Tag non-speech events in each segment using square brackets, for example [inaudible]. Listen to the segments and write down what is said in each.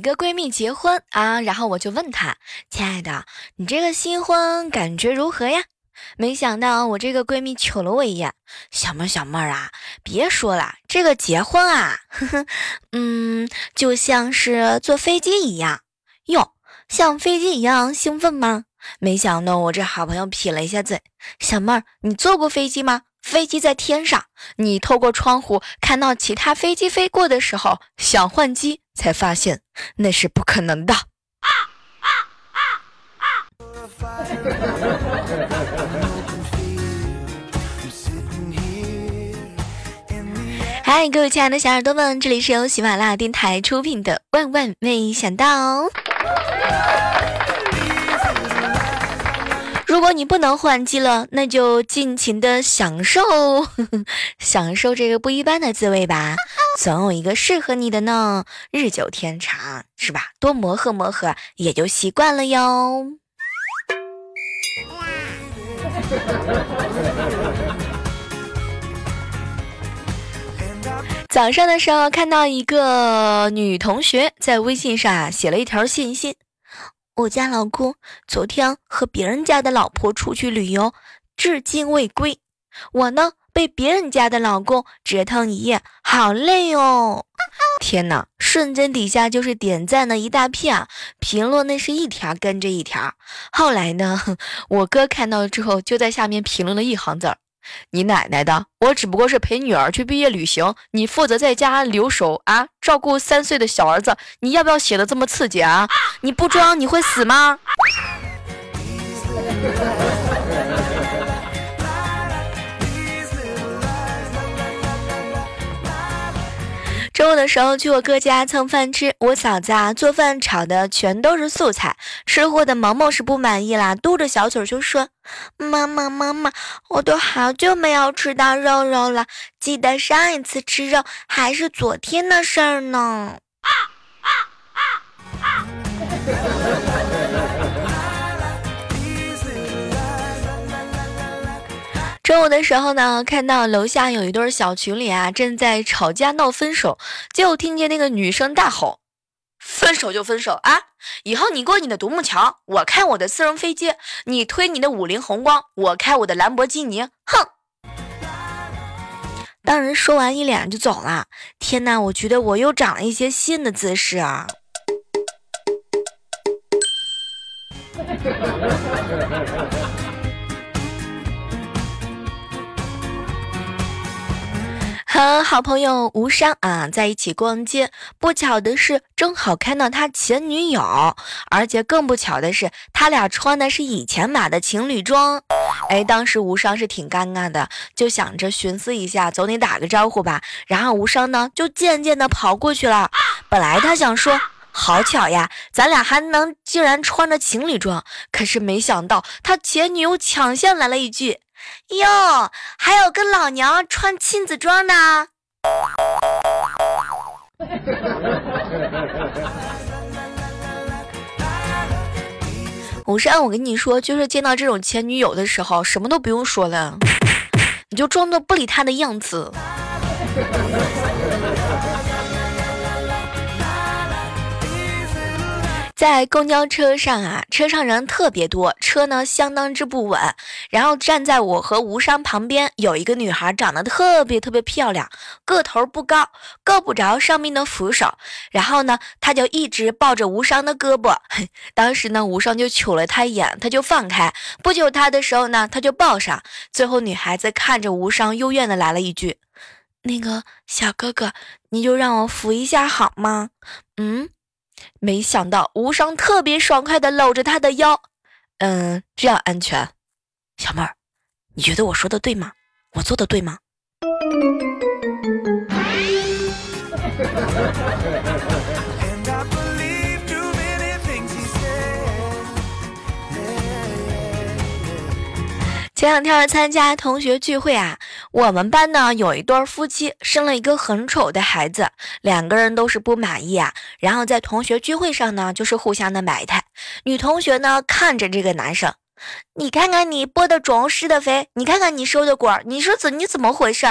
一个闺蜜结婚啊，然后我就问她：“亲爱的，你这个新婚感觉如何呀？”没想到我这个闺蜜瞅了我一眼：“小妹儿，小妹儿啊，别说了，这个结婚啊，呵呵，嗯，就像是坐飞机一样。哟，像飞机一样兴奋吗？没想到我这好朋友撇了一下嘴：小妹儿，你坐过飞机吗？”飞机在天上，你透过窗户看到其他飞机飞过的时候，想换机，才发现那是不可能的。啊啊啊、嗨，各位亲爱的小耳朵们，这里是由喜马拉雅电台出品的《万万没想到》。如果你不能换机了，那就尽情的享受，[laughs] 享受这个不一般的滋味吧。总有一个适合你的呢。日久天长，是吧？多磨合磨合，也就习惯了哟。[laughs] 早上的时候看到一个女同学在微信上写了一条信息。我家老公昨天和别人家的老婆出去旅游，至今未归。我呢，被别人家的老公折腾一夜，好累哦！天哪，瞬间底下就是点赞的一大片，评论那是一条跟着一条。后来呢，[laughs] 我哥看到了之后，就在下面评论了一行字儿。你奶奶的！我只不过是陪女儿去毕业旅行，你负责在家留守啊，照顾三岁的小儿子。你要不要写的这么刺激啊？你不装你会死吗？[laughs] 中午的时候去我哥家蹭饭吃，我嫂子啊做饭炒的全都是素菜，吃货的萌萌是不满意啦，嘟着小嘴就说：“妈妈妈妈，我都好久没有吃到肉肉了，记得上一次吃肉还是昨天的事儿呢。[laughs] ”中午的时候呢，看到楼下有一对小情侣啊，正在吵架闹分手，就听见那个女生大吼：“分手就分手啊！以后你过你的独木桥，我开我的私人飞机；你推你的五菱宏光，我开我的兰博基尼。”哼！当人说完，一脸就走了。天哪，我觉得我又长了一些新的姿势啊！[laughs] 和好朋友吴商啊在一起逛街，不巧的是正好看到他前女友，而且更不巧的是他俩穿的是以前买的情侣装。哎，当时吴商是挺尴尬的，就想着寻思一下，总得打个招呼吧。然后吴商呢就渐渐的跑过去了。本来他想说好巧呀，咱俩还能竟然穿着情侣装，可是没想到他前女友抢先来了一句。哟，还有个老娘穿亲子装的。五山，我跟你说，就是见到这种前女友的时候，什么都不用说了，你就装作不理她的样子。在公交车上啊，车上人特别多，车呢相当之不稳。然后站在我和吴商旁边有一个女孩，长得特别特别漂亮，个头不高，够不着上面的扶手。然后呢，她就一直抱着吴商的胳膊。[laughs] 当时呢，吴商就瞅了她一眼，她就放开。不久她的时候呢，她就抱上。最后女孩子看着吴商，幽怨的来了一句：“那个小哥哥，你就让我扶一下好吗？”嗯。没想到无伤特别爽快的搂着他的腰，嗯，这样安全。小妹儿，你觉得我说的对吗？我做的对吗？前两天参加同学聚会啊，我们班呢有一对夫妻生了一个很丑的孩子，两个人都是不满意啊。然后在同学聚会上呢，就是互相的埋汰。女同学呢看着这个男生，你看看你播的种施的肥，你看看你收的果，你说怎你怎么回事？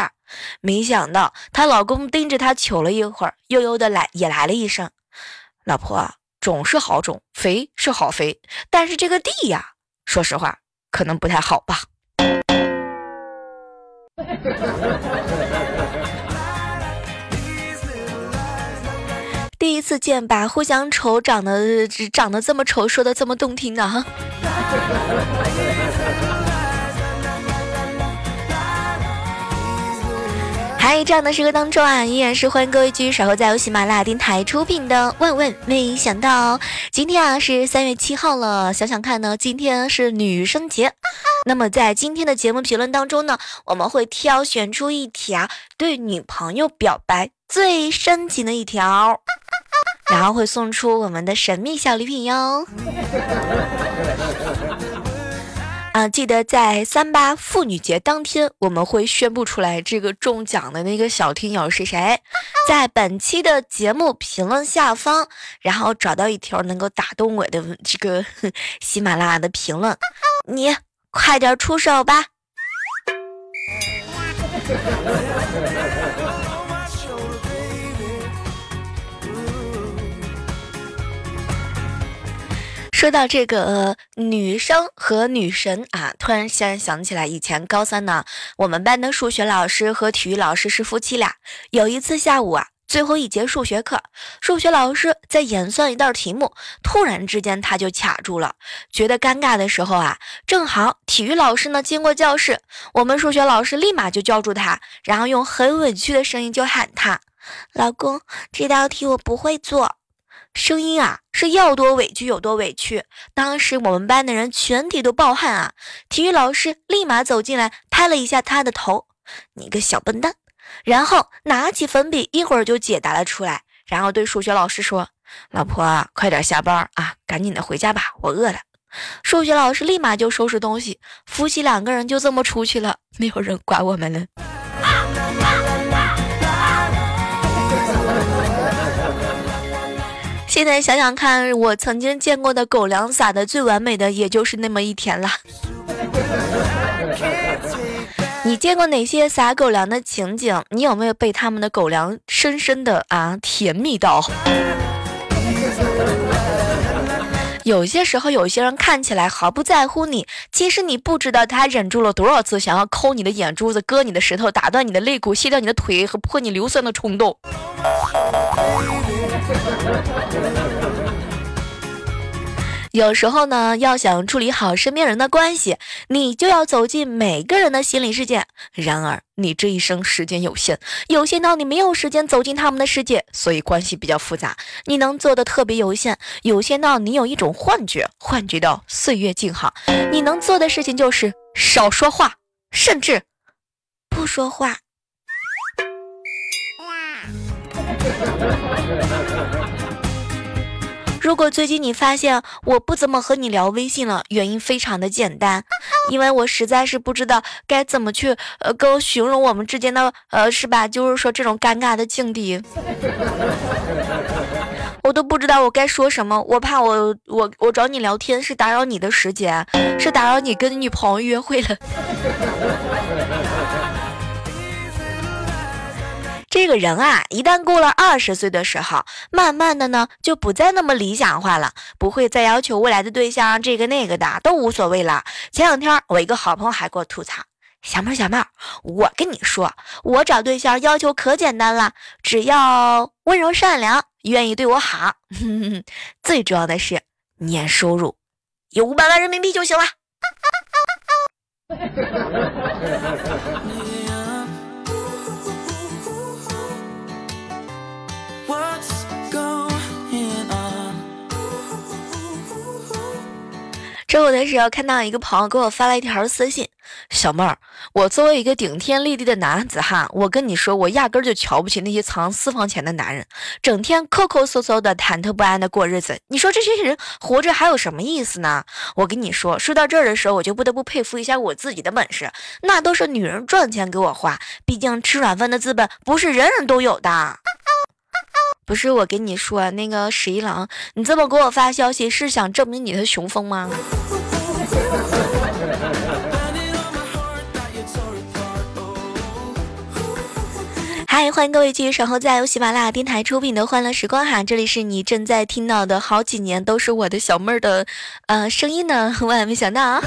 没想到她老公盯着她瞅了一会儿，悠悠的来也来了一声：“老婆，种是好种，肥是好肥，但是这个地呀，说实话可能不太好吧。” [laughs] 第一次见把互相丑长得长得这么丑说的这么动听的哈。在这样的时刻当中啊，依然是欢迎各位继续守候在由喜马拉雅电台出品的《万万没想到》。今天啊是三月七号了，想想看呢，今天是女生节。那么在今天的节目评论当中呢，我们会挑选出一条对女朋友表白最深情的一条，然后会送出我们的神秘小礼品哟。啊，记得在三八妇女节当天，我们会宣布出来这个中奖的那个小听友是谁。在本期的节目评论下方，然后找到一条能够打动我的这个 [laughs] 喜马拉雅的评论，你快点出手吧。说到这个女生和女神啊，突然现在想起来，以前高三呢，我们班的数学老师和体育老师是夫妻俩。有一次下午啊，最后一节数学课，数学老师在演算一道题目，突然之间他就卡住了，觉得尴尬的时候啊，正好体育老师呢经过教室，我们数学老师立马就叫住他，然后用很委屈的声音就喊他：“老公，这道题我不会做。”声音啊，是要多委屈有多委屈。当时我们班的人全体都暴汗啊！体育老师立马走进来，拍了一下他的头：“你个小笨蛋！”然后拿起粉笔，一会儿就解答了出来。然后对数学老师说：“老婆，快点下班啊，赶紧的回家吧，我饿了。”数学老师立马就收拾东西，夫妻两个人就这么出去了，没有人管我们了。现在想想看，我曾经见过的狗粮撒的最完美的，也就是那么一天了。你见过哪些撒狗粮的情景？你有没有被他们的狗粮深深的啊甜蜜到？有些时候，有些人看起来毫不在乎你，其实你不知道他忍住了多少次想要抠你的眼珠子、割你的舌头、打断你的肋骨、卸掉你的腿和破你硫酸的冲动。[laughs] 有时候呢，要想处理好身边人的关系，你就要走进每个人的心理世界。然而，你这一生时间有限，有限到你没有时间走进他们的世界，所以关系比较复杂。你能做的特别有限，有限到你有一种幻觉，幻觉到岁月静好。你能做的事情就是少说话，甚至不说话。[laughs] 如果最近你发现我不怎么和你聊微信了，原因非常的简单，因为我实在是不知道该怎么去呃跟形容我们之间的呃是吧？就是说这种尴尬的境地，[laughs] 我都不知道我该说什么，我怕我我我找你聊天是打扰你的时间，是打扰你跟女朋友约会了。这个人啊，一旦过了二十岁的时候，慢慢的呢，就不再那么理想化了，不会再要求未来的对象这个那个的都无所谓了。前两天我一个好朋友还给我吐槽：“小妹儿，小妹儿，我跟你说，我找对象要求可简单了，只要温柔善良，愿意对我好，最重要的是年收入有五百万人民币就行了。”这我的时候看到一个朋友给我发了一条私信：“小妹儿，我作为一个顶天立地的男子汉，我跟你说，我压根儿就瞧不起那些藏私房钱的男人，整天抠抠搜搜的，忐忑不安的过日子。你说这些人活着还有什么意思呢？我跟你说，说到这儿的时候，我就不得不佩服一下我自己的本事，那都是女人赚钱给我花，毕竟吃软饭的资本不是人人都有的。”不是我跟你说，那个十一郎，你这么给我发消息是想证明你的雄风吗？嗨，欢迎各位继续守候在由喜马拉雅电台出品的《欢乐时光》哈，这里是你正在听到的好几年都是我的小妹儿的呃声音呢，[laughs] 万万没想到啊！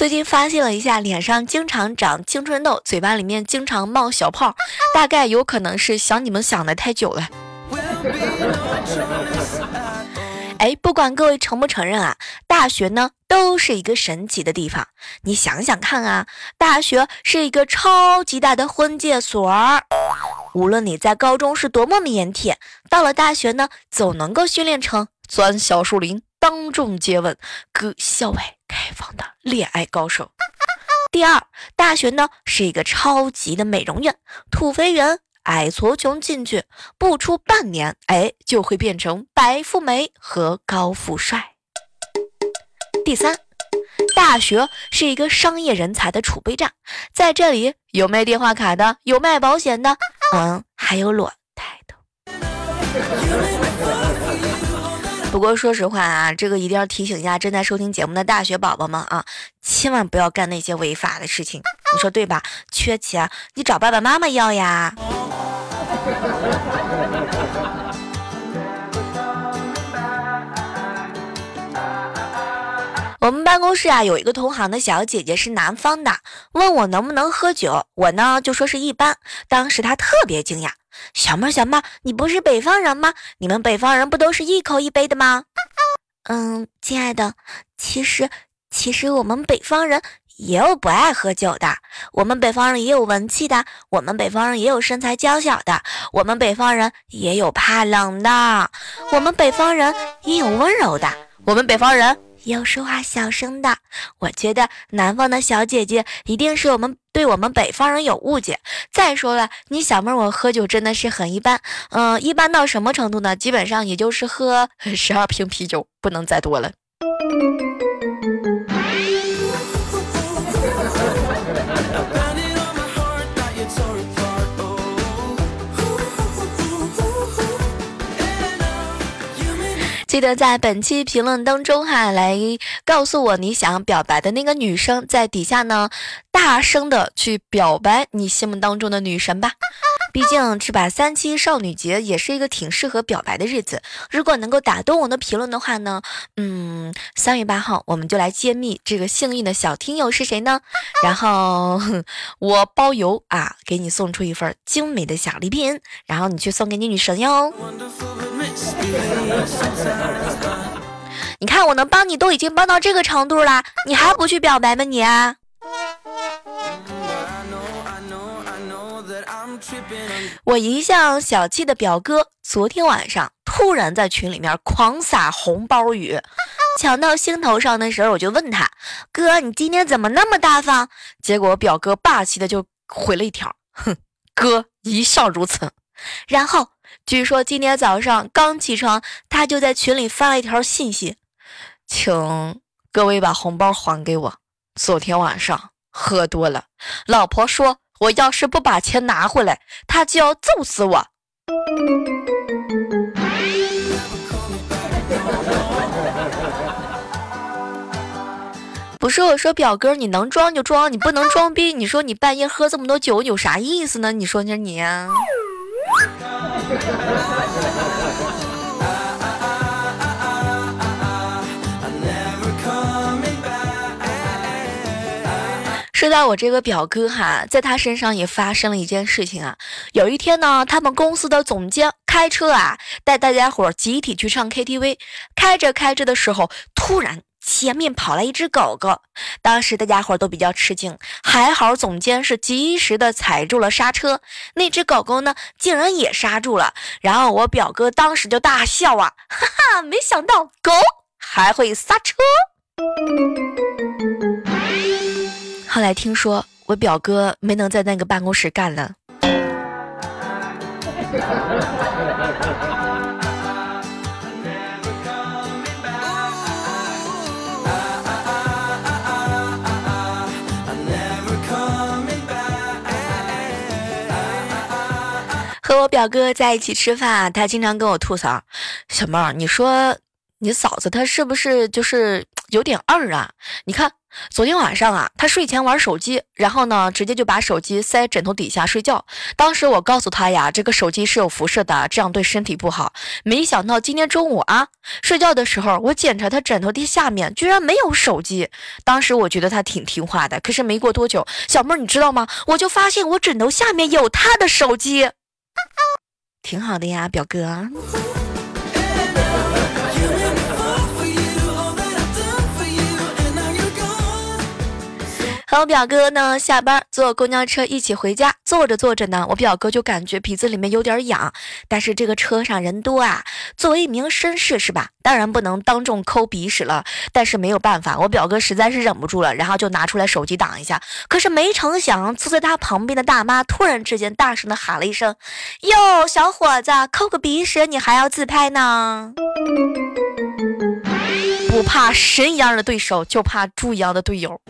最近发现了一下，脸上经常长青春痘，嘴巴里面经常冒小泡，大概有可能是想你们想的太久了。哎，不管各位承不承认啊，大学呢都是一个神奇的地方。你想想看啊，大学是一个超级大的婚介所儿，无论你在高中是多么腼腆，到了大学呢，总能够训练成钻小树林。当众接吻，搁校外开放的恋爱高手。第二，大学呢是一个超级的美容院，土肥圆、矮矬穷进去不出半年，哎，就会变成白富美和高富帅。第三，大学是一个商业人才的储备站，在这里有卖电话卡的，有卖保险的，嗯，还有裸贷的。不过说实话啊，这个一定要提醒一下正在收听节目的大学宝宝们啊，千万不要干那些违法的事情，你说对吧？缺钱你找爸爸妈妈要呀。我们办公室啊有一个同行的小姐姐是南方的，问我能不能喝酒，我呢就说是一般。当时她特别惊讶。小妹，小妹，你不是北方人吗？你们北方人不都是一口一杯的吗？嗯，亲爱的，其实其实我们北方人也有不爱喝酒的，我们北方人也有文气的，我们北方人也有身材娇小的，我们北方人也有怕冷的，我们北方人也有温柔的，我们北方人。有说话小声的，我觉得南方的小姐姐一定是我们对我们北方人有误解。再说了，你小妹我喝酒真的是很一般，嗯，一般到什么程度呢？基本上也就是喝 [laughs] 十二瓶啤酒，不能再多了。记得在本期评论当中哈，来告诉我你想表白的那个女生，在底下呢，大声的去表白你心目当中的女神吧。[laughs] 毕竟这把三七少女节也是一个挺适合表白的日子。如果能够打动我的评论的话呢，嗯，三月八号我们就来揭秘这个幸运的小听友是谁呢？[laughs] 然后 [laughs] 我包邮啊，给你送出一份精美的小礼品，然后你去送给你女神哟。你看，我能帮你都已经帮到这个程度了，你还不去表白吗？你？啊我一向小气的表哥，昨天晚上突然在群里面狂撒红包雨，抢到心头上的时候，我就问他：“哥，你今天怎么那么大方？”结果表哥霸气的就回了一条：“哼，哥一向如此。”然后。据说今天早上刚起床，他就在群里发了一条信息，请各位把红包还给我。昨天晚上喝多了，老婆说我要是不把钱拿回来，他就要揍死我。不是我说表哥，你能装就装，你不能装逼。你说你半夜喝这么多酒有啥意思呢？你说你你。说到我这个表哥哈，在他身上也发生了一件事情啊。有一天呢，他们公司的总监开车啊，带大家伙集体去唱 KTV。开着开着的时候，突然前面跑来一只狗狗，当时大家伙都比较吃惊，还好总监是及时的踩住了刹车，那只狗狗呢竟然也刹住了，然后我表哥当时就大笑啊，哈哈，没想到狗还会刹车。后来听说我表哥没能在那个办公室干了。我表哥在一起吃饭，他经常跟我吐槽：“小妹儿，你说你嫂子她是不是就是有点二啊？你看。”昨天晚上啊，她睡前玩手机，然后呢，直接就把手机塞枕头底下睡觉。当时我告诉她呀，这个手机是有辐射的，这样对身体不好。没想到今天中午啊，睡觉的时候，我检查她枕头底下面居然没有手机。当时我觉得她挺听话的，可是没过多久，小妹儿你知道吗？我就发现我枕头下面有她的手机，[laughs] 挺好的呀，表哥。和我表哥呢，下班坐公交车一起回家，坐着坐着呢，我表哥就感觉鼻子里面有点痒。但是这个车上人多啊，作为一名绅士是吧？当然不能当众抠鼻屎了。但是没有办法，我表哥实在是忍不住了，然后就拿出来手机挡一下。可是没成想，坐在他旁边的大妈突然之间大声的喊了一声：“哟，小伙子，抠个鼻屎你还要自拍呢？”不怕神一样的对手，就怕猪一样的队友。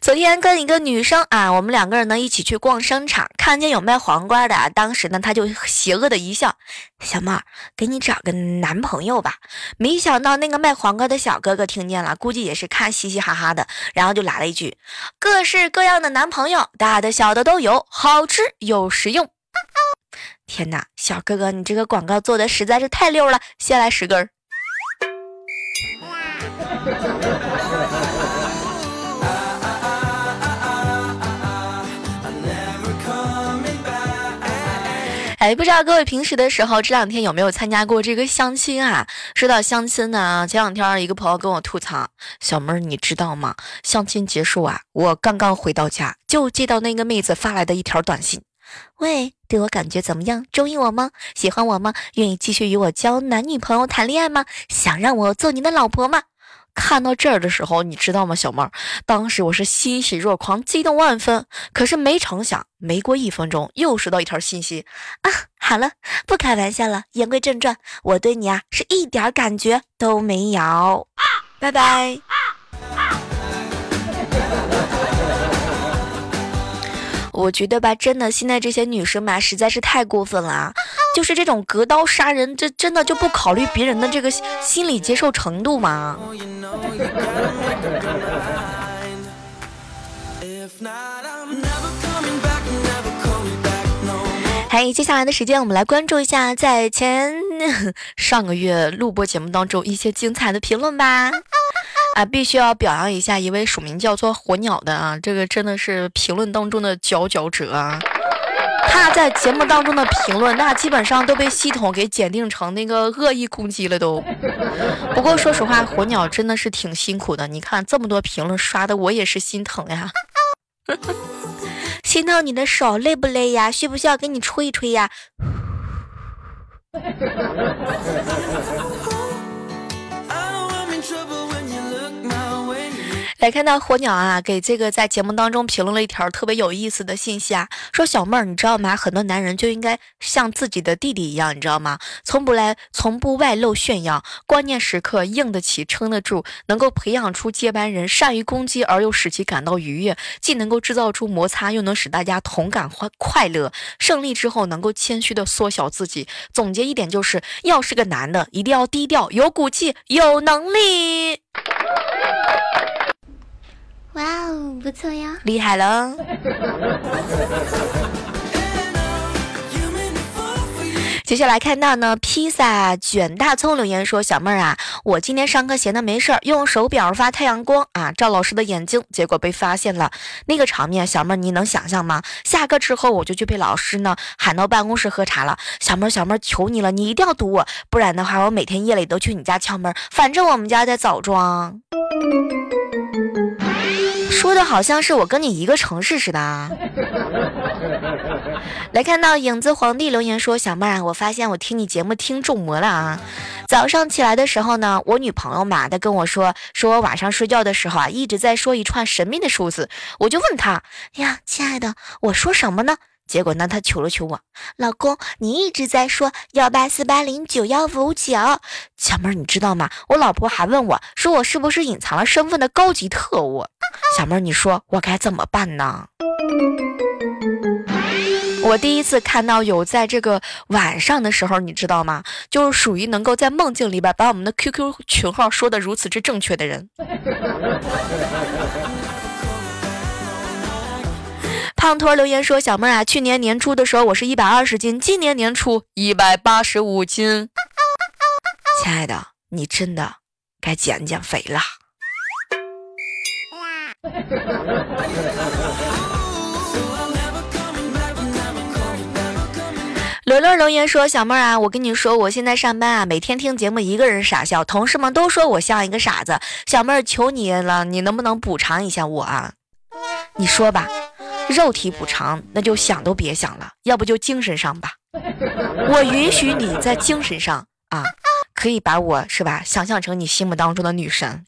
昨天跟一个女生啊，我们两个人呢一起去逛商场，看见有卖黄瓜的，当时呢他就邪恶的一笑：“小妹儿，给你找个男朋友吧。”没想到那个卖黄瓜的小哥哥听见了，估计也是看嘻嘻哈哈的，然后就来了一句：“各式各样的男朋友，大的小的都有，好吃又实用。”天哪，小哥哥，你这个广告做的实在是太溜了，先来十根儿。哎，不知道各位平时的时候这两天有没有参加过这个相亲啊？说到相亲呢，前两天一个朋友跟我吐槽，小妹儿你知道吗？相亲结束啊，我刚刚回到家就接到那个妹子发来的一条短信。喂，对我感觉怎么样？中意我吗？喜欢我吗？愿意继续与我交男女朋友谈恋爱吗？想让我做你的老婆吗？看到这儿的时候，你知道吗，小妹儿？当时我是欣喜若狂，激动万分。可是没成想，没过一分钟，又收到一条信息啊！好了，不开玩笑了，言归正传，我对你啊是一点感觉都没有。啊拜拜。我觉得吧，真的，现在这些女生嘛，实在是太过分了，就是这种隔刀杀人，这真的就不考虑别人的这个心理接受程度吗？嗨，接下来的时间，我们来关注一下在前 [laughs] 上个月录播节目当中一些精彩的评论吧。啊，必须要表扬一下一位署名叫做火鸟的啊，这个真的是评论当中的佼佼者啊！他在节目当中的评论，那基本上都被系统给检定成那个恶意攻击了都。不过说实话，火鸟真的是挺辛苦的，你看这么多评论刷的，我也是心疼呀。[laughs] 心疼你的手累不累呀？需不需要给你吹一吹呀？[laughs] 来看到火鸟啊，给这个在节目当中评论了一条特别有意思的信息啊，说小妹儿，你知道吗？很多男人就应该像自己的弟弟一样，你知道吗？从不来，从不外露炫耀，关键时刻硬得起，撑得住，能够培养出接班人，善于攻击而又使其感到愉悦，既能够制造出摩擦，又能使大家同感欢快乐。胜利之后能够谦虚的缩小自己。总结一点就是，要是个男的，一定要低调，有骨气，有能力。哇哦，不错呀，厉害了！接下来看到呢，披萨卷大葱留言说：“小妹儿啊，我今天上课闲的没事儿，用手表发太阳光啊，照老师的眼睛，结果被发现了。那个场面，小妹儿你能想象吗？下课之后我就去被老师呢喊到办公室喝茶了。小妹儿，小妹儿，求你了，你一定要堵我，不然的话，我每天夜里都去你家敲门。反正我们家在枣庄。”说的好像是我跟你一个城市似的啊！[laughs] 来看到影子皇帝留言说：“小妹儿，我发现我听你节目听中魔了啊！早上起来的时候呢，我女朋友嘛，她跟我说，说我晚上睡觉的时候啊，一直在说一串神秘的数字。我就问她呀，亲爱的，我说什么呢？结果呢，他求了求我，老公，你一直在说幺八四八零九幺五九。小妹儿，你知道吗？我老婆还问我说，我是不是隐藏了身份的高级特务？”小妹儿，你说我该怎么办呢？我第一次看到有在这个晚上的时候，你知道吗？就是属于能够在梦境里边把我们的 QQ 群号说的如此之正确的人。胖托留言说：“小妹啊，去年年初的时候我是一百二十斤，今年年初一百八十五斤。亲爱的，你真的该减减肥了。”刘乐留言说：“小妹啊，我跟你说，我现在上班啊，每天听节目，一个人傻笑，同事们都说我像一个傻子。小妹，求你了，你能不能补偿一下我啊？你说吧，肉体补偿那就想都别想了，要不就精神上吧。我允许你在精神上啊，可以把我是吧，想象成你心目当中的女神。”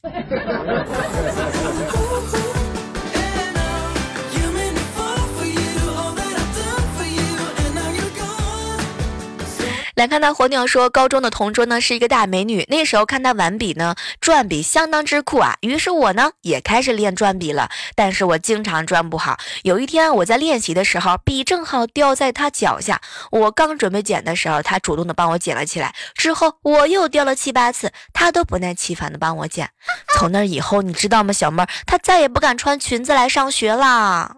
来看到火鸟说，高中的同桌呢是一个大美女，那时候看她玩笔呢，转笔相当之酷啊。于是我呢也开始练转笔了，但是我经常转不好。有一天我在练习的时候，笔正好掉在她脚下，我刚准备捡的时候，她主动的帮我捡了起来。之后我又掉了七八次，她都不耐其烦的帮我捡。从那以后，你知道吗，小妹儿，她再也不敢穿裙子来上学啦。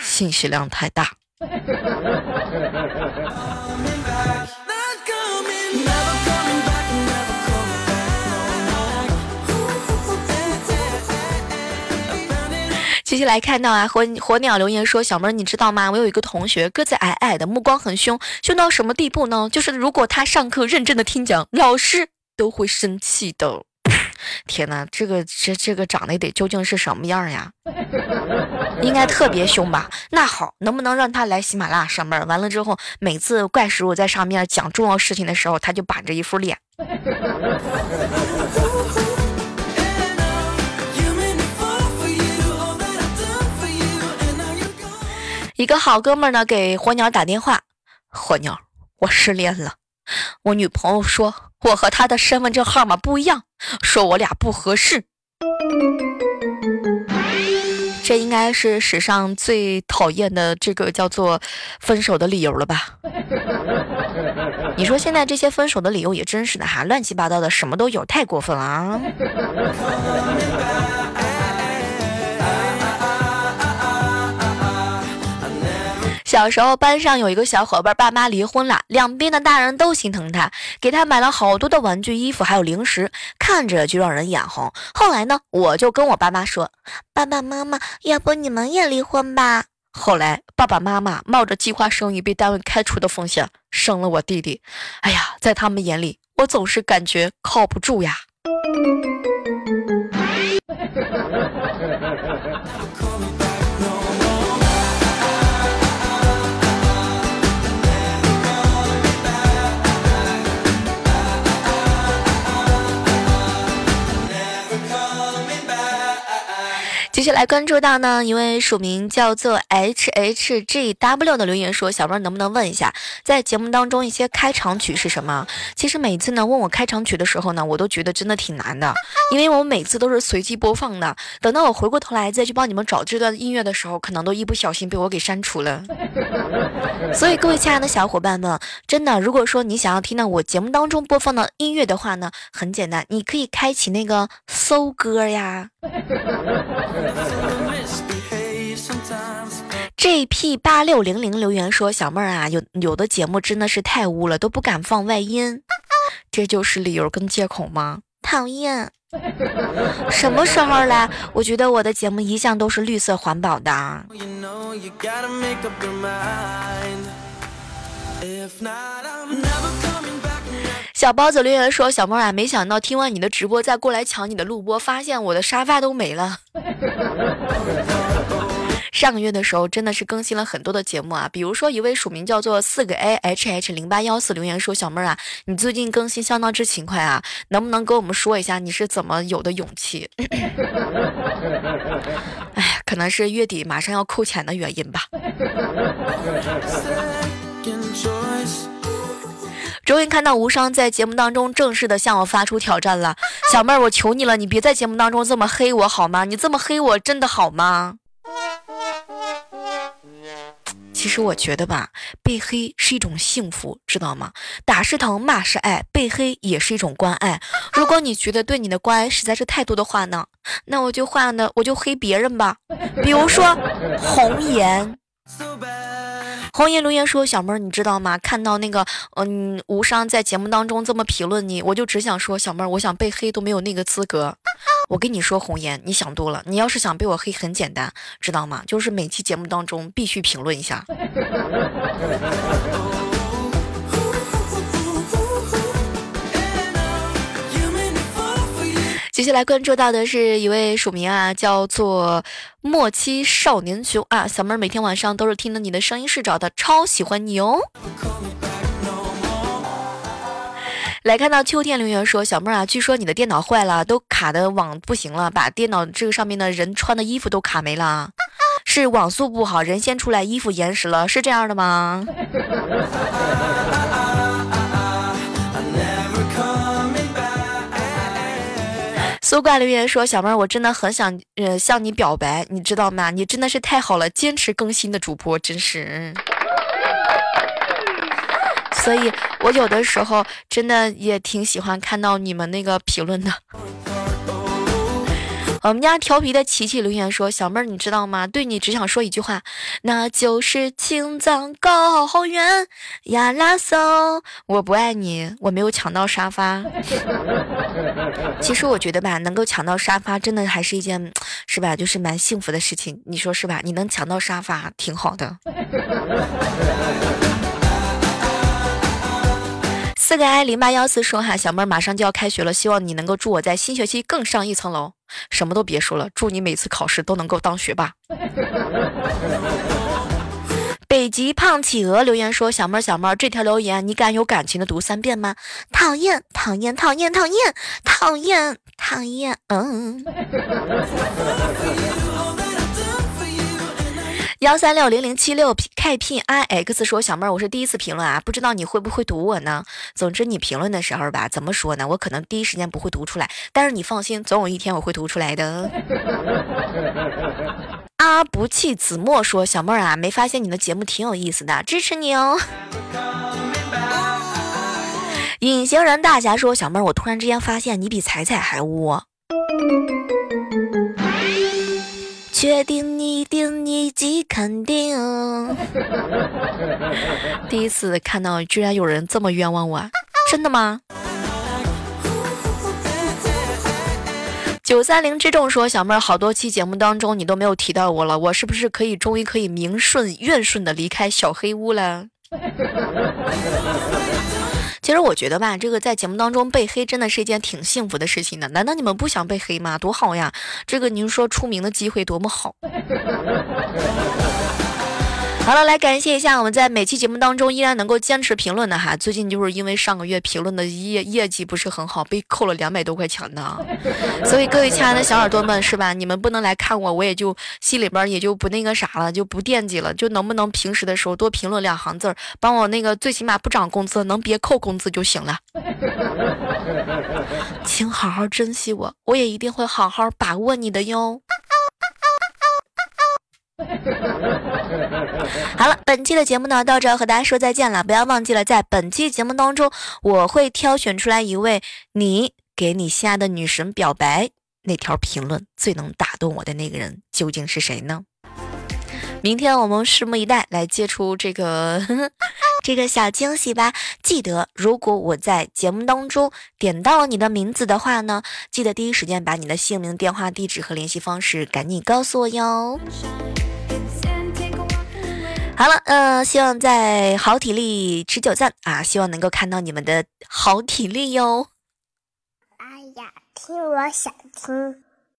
信息量太大。接下来看到啊，火火鸟留言说：“小妹儿，你知道吗？我有一个同学，个子矮矮的，目光很凶，凶到什么地步呢？就是如果他上课认真的听讲，老师都会生气的。天哪，这个这这个长得得究竟是什么样呀？应该特别凶吧？那好，能不能让他来喜马拉雅上班？完了之后，每次怪叔叔在上面讲重要事情的时候，他就板着一副脸。[laughs] ”一个好哥们呢，给火鸟打电话。火鸟，我失恋了。我女朋友说我和她的身份证号码不一样，说我俩不合适。这应该是史上最讨厌的这个叫做分手的理由了吧？你说现在这些分手的理由也真是的哈，乱七八糟的，什么都有，太过分了啊！小时候，班上有一个小伙伴，爸妈离婚了，两边的大人都心疼他，给他买了好多的玩具、衣服，还有零食，看着就让人眼红。后来呢，我就跟我爸妈说：“爸爸妈妈，要不你们也离婚吧？” [laughs] 后来，爸爸妈妈冒着计划生育被单位开除的风险，生了我弟弟。哎呀，在他们眼里，我总是感觉靠不住呀。接下来关注到呢，一位署名叫做 H H G W 的留言说：“小妹能不能问一下，在节目当中一些开场曲是什么？其实每次呢问我开场曲的时候呢，我都觉得真的挺难的，因为我每次都是随机播放的。等到我回过头来再去帮你们找这段音乐的时候，可能都一不小心被我给删除了。所以各位亲爱的小伙伴们，真的，如果说你想要听到我节目当中播放的音乐的话呢，很简单，你可以开启那个搜歌呀。” JP 八六零零留言说：“小妹儿啊，有有的节目真的是太污了，都不敢放外音，这就是理由跟借口吗？讨厌！什么时候来？我觉得我的节目一向都是绿色环保的。”小包子留言说：“小妹儿啊，没想到听完你的直播再过来抢你的录播，发现我的沙发都没了。[laughs] ”上个月的时候真的是更新了很多的节目啊，比如说一位署名叫做四个 A H H 零八幺四留言说：“小妹儿啊，你最近更新相当之勤快啊，能不能跟我们说一下你是怎么有的勇气？” [laughs] 哎，可能是月底马上要扣钱的原因吧。终于看到无伤在节目当中正式的向我发出挑战了，小妹儿，我求你了，你别在节目当中这么黑我好吗？你这么黑我真的好吗？其实我觉得吧，被黑是一种幸福，知道吗？打是疼，骂是爱，被黑也是一种关爱。如果你觉得对你的关爱实在是太多的话呢，那我就换的，我就黑别人吧。比如说红颜。红颜留言说：“小妹儿，你知道吗？看到那个，嗯，无伤在节目当中这么评论你，我就只想说，小妹儿，我想被黑都没有那个资格。我跟你说，红颜，你想多了。你要是想被我黑，很简单，知道吗？就是每期节目当中必须评论一下。[laughs] ”接下来关注到的是一位署名啊，叫做莫欺少年穷啊，小妹儿每天晚上都是听着你的声音睡着的，超喜欢你哦。来看到秋天留言说，小妹儿啊，据说你的电脑坏了，都卡的网不行了，把电脑这个上面的人穿的衣服都卡没了，是网速不好，人先出来，衣服延时了，是这样的吗？[laughs] 苏挂留言说：“小妹儿，我真的很想呃向你表白，你知道吗？你真的是太好了，坚持更新的主播，真是。所以我有的时候真的也挺喜欢看到你们那个评论的。”我们家调皮的琪琪留言说：“小妹儿，你知道吗？对你只想说一句话，那就是青藏高原呀啦嗦。我不爱你，我没有抢到沙发。其实我觉得吧，能够抢到沙发，真的还是一件，是吧？就是蛮幸福的事情。你说是吧？你能抢到沙发，挺好的。”四个 i 零八幺四说哈，小妹儿马上就要开学了，希望你能够祝我在新学期更上一层楼。什么都别说了，祝你每次考试都能够当学霸。[laughs] 北极胖企鹅留言说：“小妹儿，小妹儿，这条留言你敢有感情的读三遍吗？”讨厌，讨厌，讨厌，讨厌，讨厌，讨厌，嗯。幺三六零零七六 K P I X 说：“小妹儿，我是第一次评论啊，不知道你会不会读我呢？总之你评论的时候吧，怎么说呢？我可能第一时间不会读出来，但是你放心，总有一天我会读出来的。[laughs] ”阿不弃子墨说：“小妹儿啊，没发现你的节目挺有意思的，支持你哦。”隐形人大侠说：“小妹儿，我突然之间发现你比彩彩还污。”确定你定一击肯定。[laughs] 第一次看到居然有人这么冤枉我，真的吗？九三零之众说：“小妹儿，好多期节目当中你都没有提到我了，我是不是可以终于可以名顺愿顺的离开小黑屋了？”其实我觉得吧，这个在节目当中被黑真的是一件挺幸福的事情的。难道你们不想被黑吗？多好呀！这个您说出名的机会多么好。好了，来感谢一下我们在每期节目当中依然能够坚持评论的哈。最近就是因为上个月评论的业业绩不是很好，被扣了两百多块钱呢。[laughs] 所以各位亲爱的小耳朵们，是吧？你们不能来看我，我也就心里边也就不那个啥了，就不惦记了。就能不能平时的时候多评论两行字儿，帮我那个最起码不涨工资，能别扣工资就行了。[laughs] 请好好珍惜我，我也一定会好好把握你的哟。[laughs] 好了，本期的节目呢，到这儿和大家说再见了。不要忘记了，在本期节目当中，我会挑选出来一位你给你心爱的女神表白那条评论最能打动我的那个人，究竟是谁呢？明天我们拭目以待，来接触这个 [laughs] 这个小惊喜吧。记得如果我在节目当中点到你的名字的话呢，记得第一时间把你的姓名、电话、地址和联系方式赶紧告诉我哟。好了嗯希望在好体力持久战啊希望能够看到你们的好体力哟。哎呀听我想听。